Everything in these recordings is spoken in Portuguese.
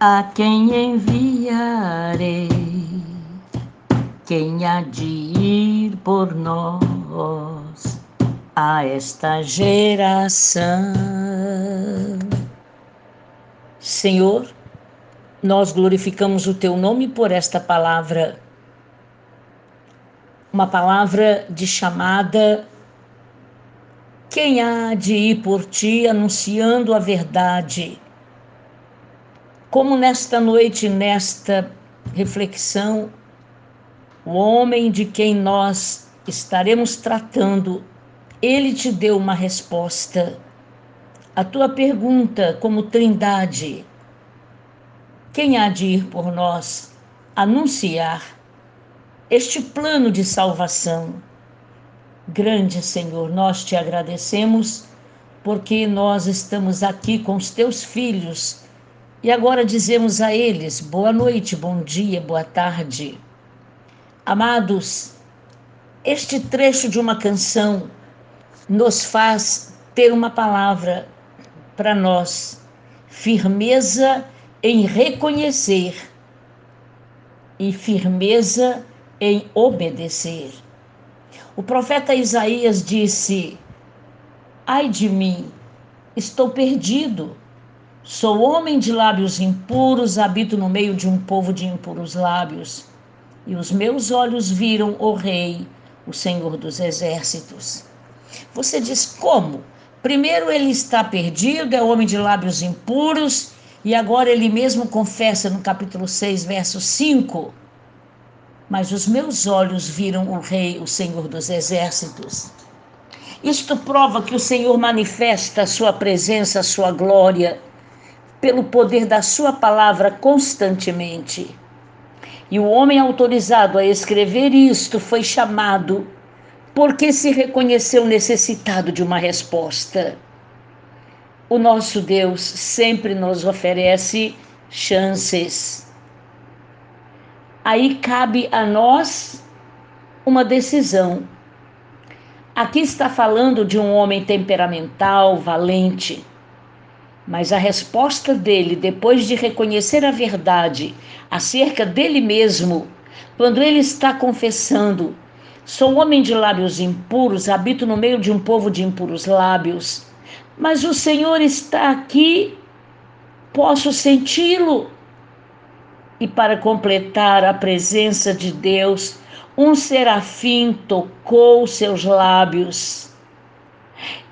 A quem enviarei? Quem há de ir por nós a esta geração? Senhor, nós glorificamos o teu nome por esta palavra, uma palavra de chamada. Quem há de ir por ti anunciando a verdade? Como nesta noite, nesta reflexão, o homem de quem nós estaremos tratando, ele te deu uma resposta. A tua pergunta, como trindade, quem há de ir por nós anunciar este plano de salvação? Grande Senhor, nós te agradecemos porque nós estamos aqui com os teus filhos e agora dizemos a eles: boa noite, bom dia, boa tarde. Amados, este trecho de uma canção nos faz ter uma palavra para nós: firmeza em reconhecer e firmeza em obedecer. O profeta Isaías disse: Ai de mim, estou perdido Sou homem de lábios impuros, habito no meio de um povo de impuros lábios. E os meus olhos viram o Rei, o Senhor dos Exércitos. Você diz como? Primeiro ele está perdido, é homem de lábios impuros, e agora ele mesmo confessa no capítulo 6, verso 5. Mas os meus olhos viram o Rei, o Senhor dos Exércitos. Isto prova que o Senhor manifesta a sua presença, a sua glória pelo poder da Sua palavra constantemente. E o homem autorizado a escrever isto foi chamado porque se reconheceu necessitado de uma resposta. O nosso Deus sempre nos oferece chances. Aí cabe a nós uma decisão. Aqui está falando de um homem temperamental, valente mas a resposta dele, depois de reconhecer a verdade acerca dele mesmo, quando ele está confessando: Sou homem de lábios impuros, habito no meio de um povo de impuros lábios, mas o Senhor está aqui, posso senti-lo. E para completar a presença de Deus, um serafim tocou seus lábios.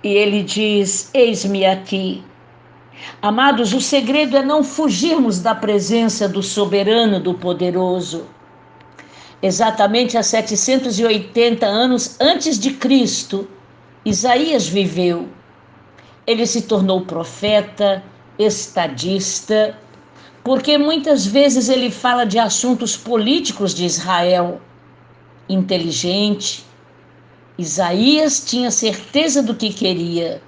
E ele diz: Eis-me aqui. Amados, o segredo é não fugirmos da presença do soberano, do poderoso. Exatamente há 780 anos antes de Cristo, Isaías viveu. Ele se tornou profeta, estadista, porque muitas vezes ele fala de assuntos políticos de Israel. Inteligente, Isaías tinha certeza do que queria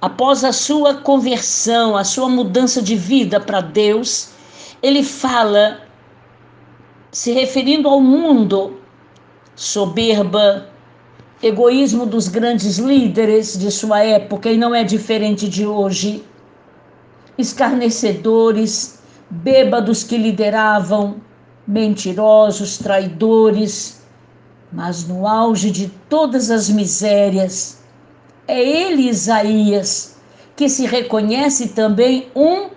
após a sua conversão, a sua mudança de vida para Deus, ele fala, se referindo ao mundo, soberba, egoísmo dos grandes líderes de sua época, e não é diferente de hoje, escarnecedores, bêbados que lideravam, mentirosos, traidores, mas no auge de todas as misérias, é ele, Isaías, que se reconhece também um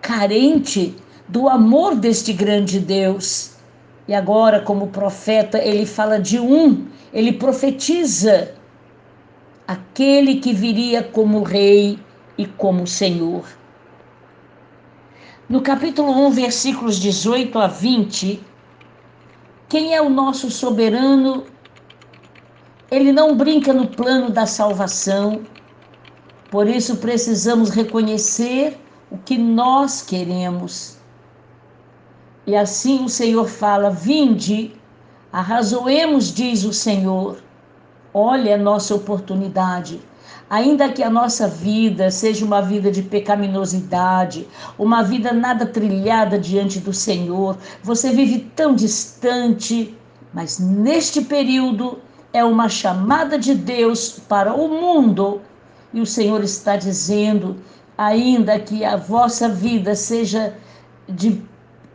carente do amor deste grande Deus. E agora, como profeta, ele fala de um, ele profetiza aquele que viria como rei e como senhor. No capítulo 1, versículos 18 a 20, quem é o nosso soberano ele não brinca no plano da salvação. Por isso precisamos reconhecer o que nós queremos. E assim o Senhor fala: Vinde, arrazoemos, diz o Senhor. Olha a nossa oportunidade. Ainda que a nossa vida seja uma vida de pecaminosidade, uma vida nada trilhada diante do Senhor, você vive tão distante, mas neste período é uma chamada de Deus para o mundo. E o Senhor está dizendo, ainda que a vossa vida seja de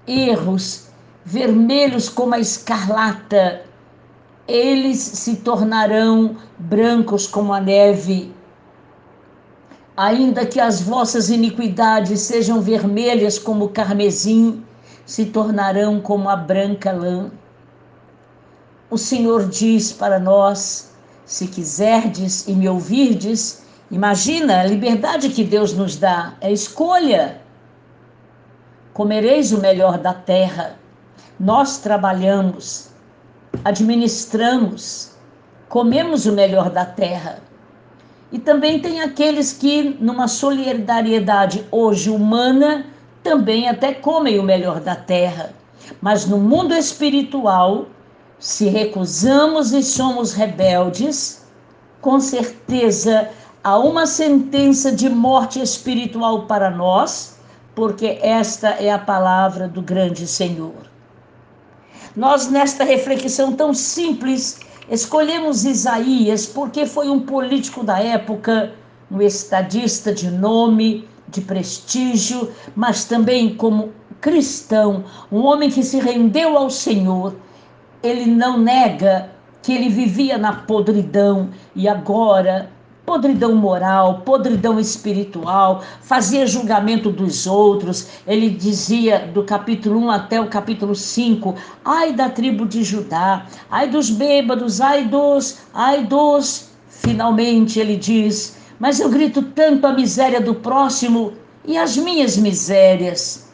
erros, vermelhos como a escarlata, eles se tornarão brancos como a neve. Ainda que as vossas iniquidades sejam vermelhas como o carmesim, se tornarão como a branca lã. O Senhor diz para nós: se quiserdes e me ouvirdes, imagina a liberdade que Deus nos dá, é escolha. Comereis o melhor da terra. Nós trabalhamos, administramos, comemos o melhor da terra. E também tem aqueles que, numa solidariedade hoje humana, também até comem o melhor da terra. Mas no mundo espiritual, se recusamos e somos rebeldes, com certeza há uma sentença de morte espiritual para nós, porque esta é a palavra do grande Senhor. Nós, nesta reflexão tão simples, escolhemos Isaías porque foi um político da época, um estadista de nome, de prestígio, mas também como cristão, um homem que se rendeu ao Senhor. Ele não nega que ele vivia na podridão e agora podridão moral, podridão espiritual, fazia julgamento dos outros. Ele dizia do capítulo 1 até o capítulo 5: ai da tribo de Judá, ai dos bêbados, ai dos, ai dos. Finalmente ele diz: mas eu grito tanto a miséria do próximo e as minhas misérias.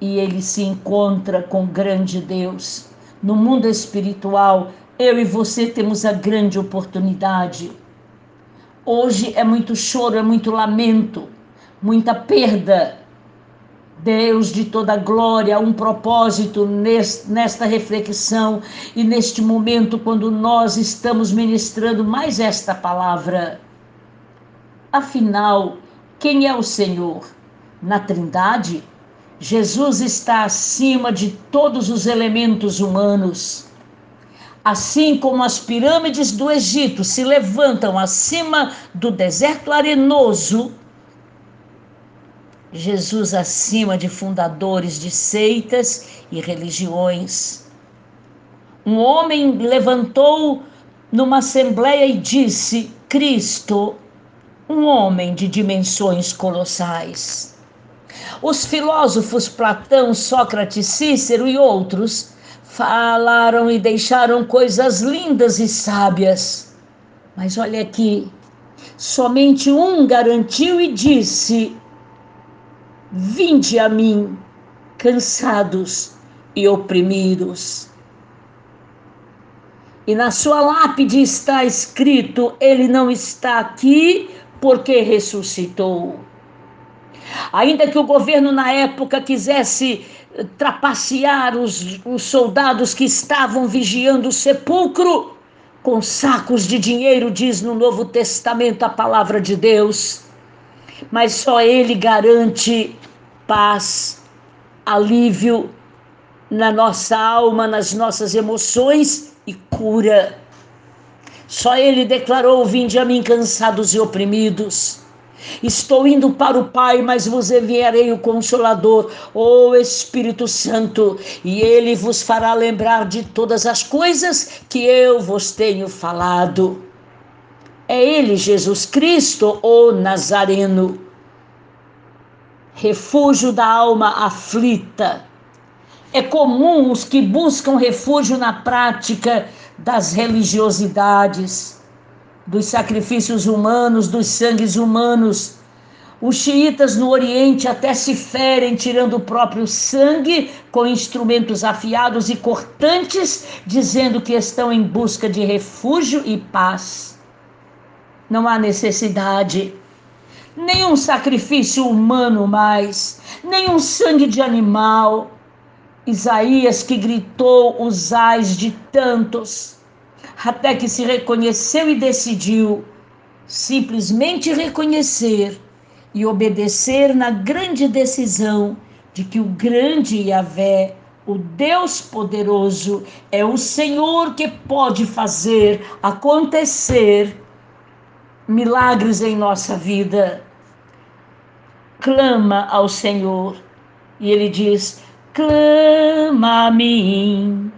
E ele se encontra com grande Deus. No mundo espiritual, eu e você temos a grande oportunidade Hoje é muito choro, é muito lamento, muita perda. Deus de toda glória, um propósito nesta reflexão e neste momento, quando nós estamos ministrando mais esta palavra. Afinal, quem é o Senhor? Na Trindade, Jesus está acima de todos os elementos humanos. Assim como as pirâmides do Egito se levantam acima do deserto arenoso, Jesus acima de fundadores de seitas e religiões. Um homem levantou numa assembleia e disse: Cristo, um homem de dimensões colossais. Os filósofos Platão, Sócrates, Cícero e outros falaram e deixaram coisas lindas e sábias. Mas olha aqui, somente um garantiu e disse: Vinde a mim, cansados e oprimidos. E na sua lápide está escrito: Ele não está aqui porque ressuscitou. Ainda que o governo na época quisesse trapacear os, os soldados que estavam vigiando o sepulcro com sacos de dinheiro, diz no Novo Testamento a palavra de Deus. Mas só Ele garante paz, alívio na nossa alma, nas nossas emoções e cura. Só Ele declarou: Vinde a mim cansados e oprimidos Estou indo para o Pai, mas vos enviarei o Consolador, o Espírito Santo, e ele vos fará lembrar de todas as coisas que eu vos tenho falado. É ele, Jesus Cristo, o Nazareno, refúgio da alma aflita. É comum os que buscam refúgio na prática das religiosidades dos sacrifícios humanos, dos sangues humanos. Os xiitas no Oriente até se ferem tirando o próprio sangue com instrumentos afiados e cortantes, dizendo que estão em busca de refúgio e paz. Não há necessidade. Nenhum sacrifício humano mais, nenhum sangue de animal. Isaías que gritou os ais de tantos até que se reconheceu e decidiu simplesmente reconhecer e obedecer na grande decisão de que o grande Yahvé, o Deus poderoso, é o Senhor que pode fazer acontecer milagres em nossa vida. Clama ao Senhor, E ele diz: clama a mim,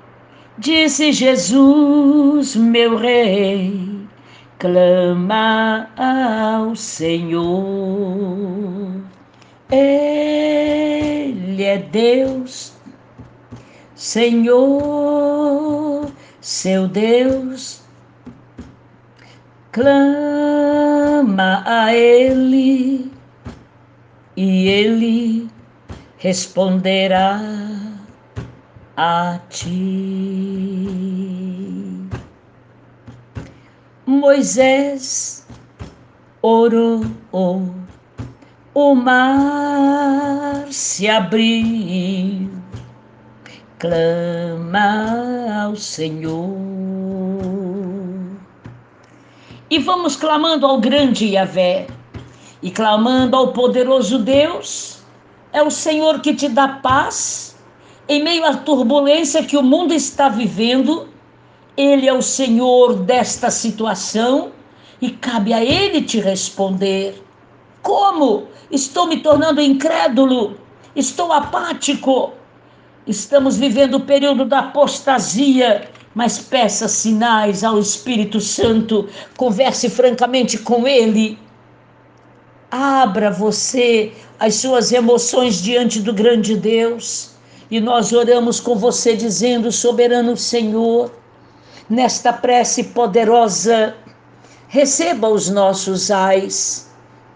disse Jesus, meu rei, clama ao Senhor. Ele é Deus, Senhor, seu Deus. Clama a Ele e Ele responderá a ti. Moisés orou, o mar se abriu, clama ao Senhor. E vamos clamando ao grande Yahvé e clamando ao poderoso Deus é o Senhor que te dá paz em meio à turbulência que o mundo está vivendo. Ele é o Senhor desta situação e cabe a Ele te responder. Como? Estou me tornando incrédulo, estou apático. Estamos vivendo o período da apostasia, mas peça sinais ao Espírito Santo, converse francamente com Ele Abra você as suas emoções diante do grande Deus. E nós oramos com você dizendo, soberano Senhor, nesta prece poderosa, receba os nossos ais,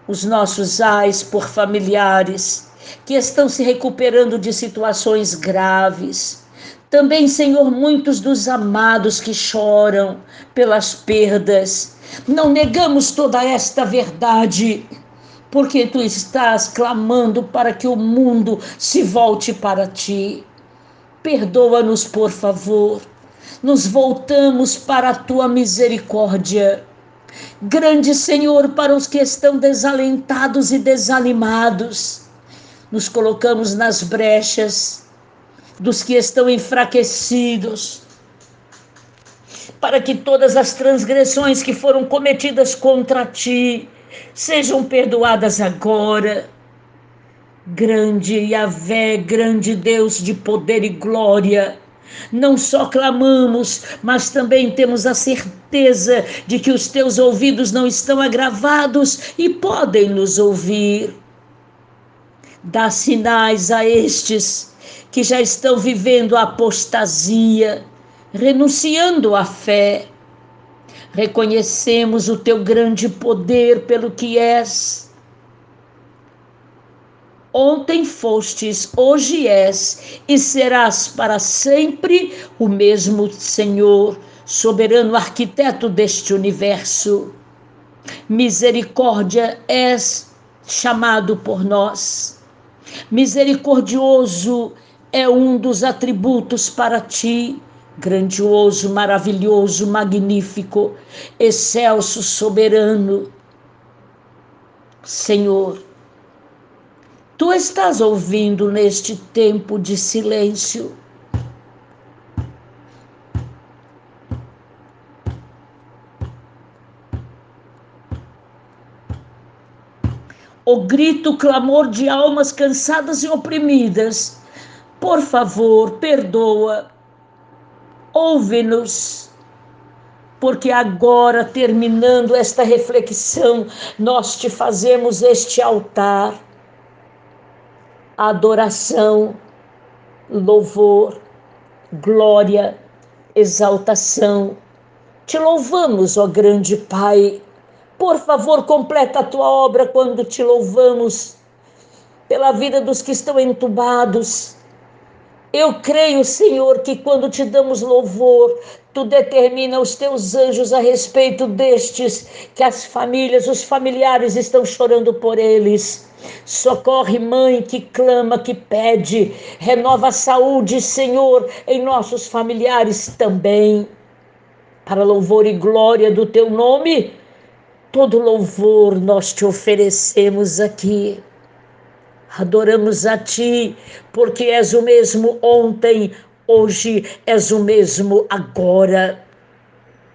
os nossos ais por familiares que estão se recuperando de situações graves. Também, Senhor, muitos dos amados que choram pelas perdas. Não negamos toda esta verdade porque tu estás clamando para que o mundo se volte para ti. Perdoa-nos, por favor. Nos voltamos para a tua misericórdia. Grande Senhor, para os que estão desalentados e desanimados, nos colocamos nas brechas dos que estão enfraquecidos, para que todas as transgressões que foram cometidas contra ti sejam perdoadas agora. Grande Yahvé, grande Deus de poder e glória, não só clamamos, mas também temos a certeza de que os teus ouvidos não estão agravados e podem nos ouvir. Dá sinais a estes que já estão vivendo a apostasia, renunciando à fé Reconhecemos o teu grande poder pelo que és. Ontem fostes, hoje és e serás para sempre o mesmo Senhor, soberano arquiteto deste universo. Misericórdia és chamado por nós. Misericordioso é um dos atributos para ti grandioso, maravilhoso, magnífico, excelso, soberano. Senhor, tu estás ouvindo neste tempo de silêncio. O grito, o clamor de almas cansadas e oprimidas. Por favor, perdoa ouve-nos. Porque agora, terminando esta reflexão, nós te fazemos este altar, adoração, louvor, glória, exaltação. Te louvamos, ó grande Pai. Por favor, completa a tua obra quando te louvamos pela vida dos que estão entubados, eu creio, Senhor, que quando te damos louvor, tu determina os teus anjos a respeito destes, que as famílias, os familiares estão chorando por eles. Socorre, mãe que clama, que pede, renova a saúde, Senhor, em nossos familiares também. Para louvor e glória do teu nome, todo louvor nós te oferecemos aqui. Adoramos a Ti, porque és o mesmo ontem, hoje és o mesmo agora.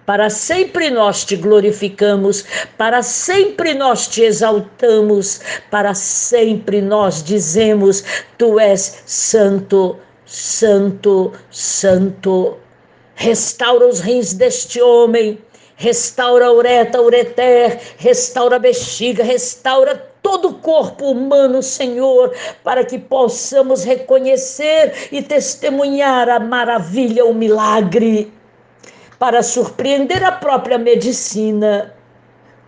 Para sempre nós te glorificamos, para sempre nós te exaltamos, para sempre nós dizemos: Tu és santo, santo, santo. Restaura os rins deste homem, restaura a ureta, ureter, restaura a bexiga, restaura todo o corpo humano, Senhor, para que possamos reconhecer e testemunhar a maravilha, o milagre para surpreender a própria medicina.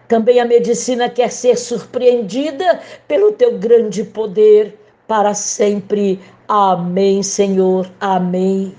Também a medicina quer ser surpreendida pelo teu grande poder para sempre. Amém, Senhor. Amém.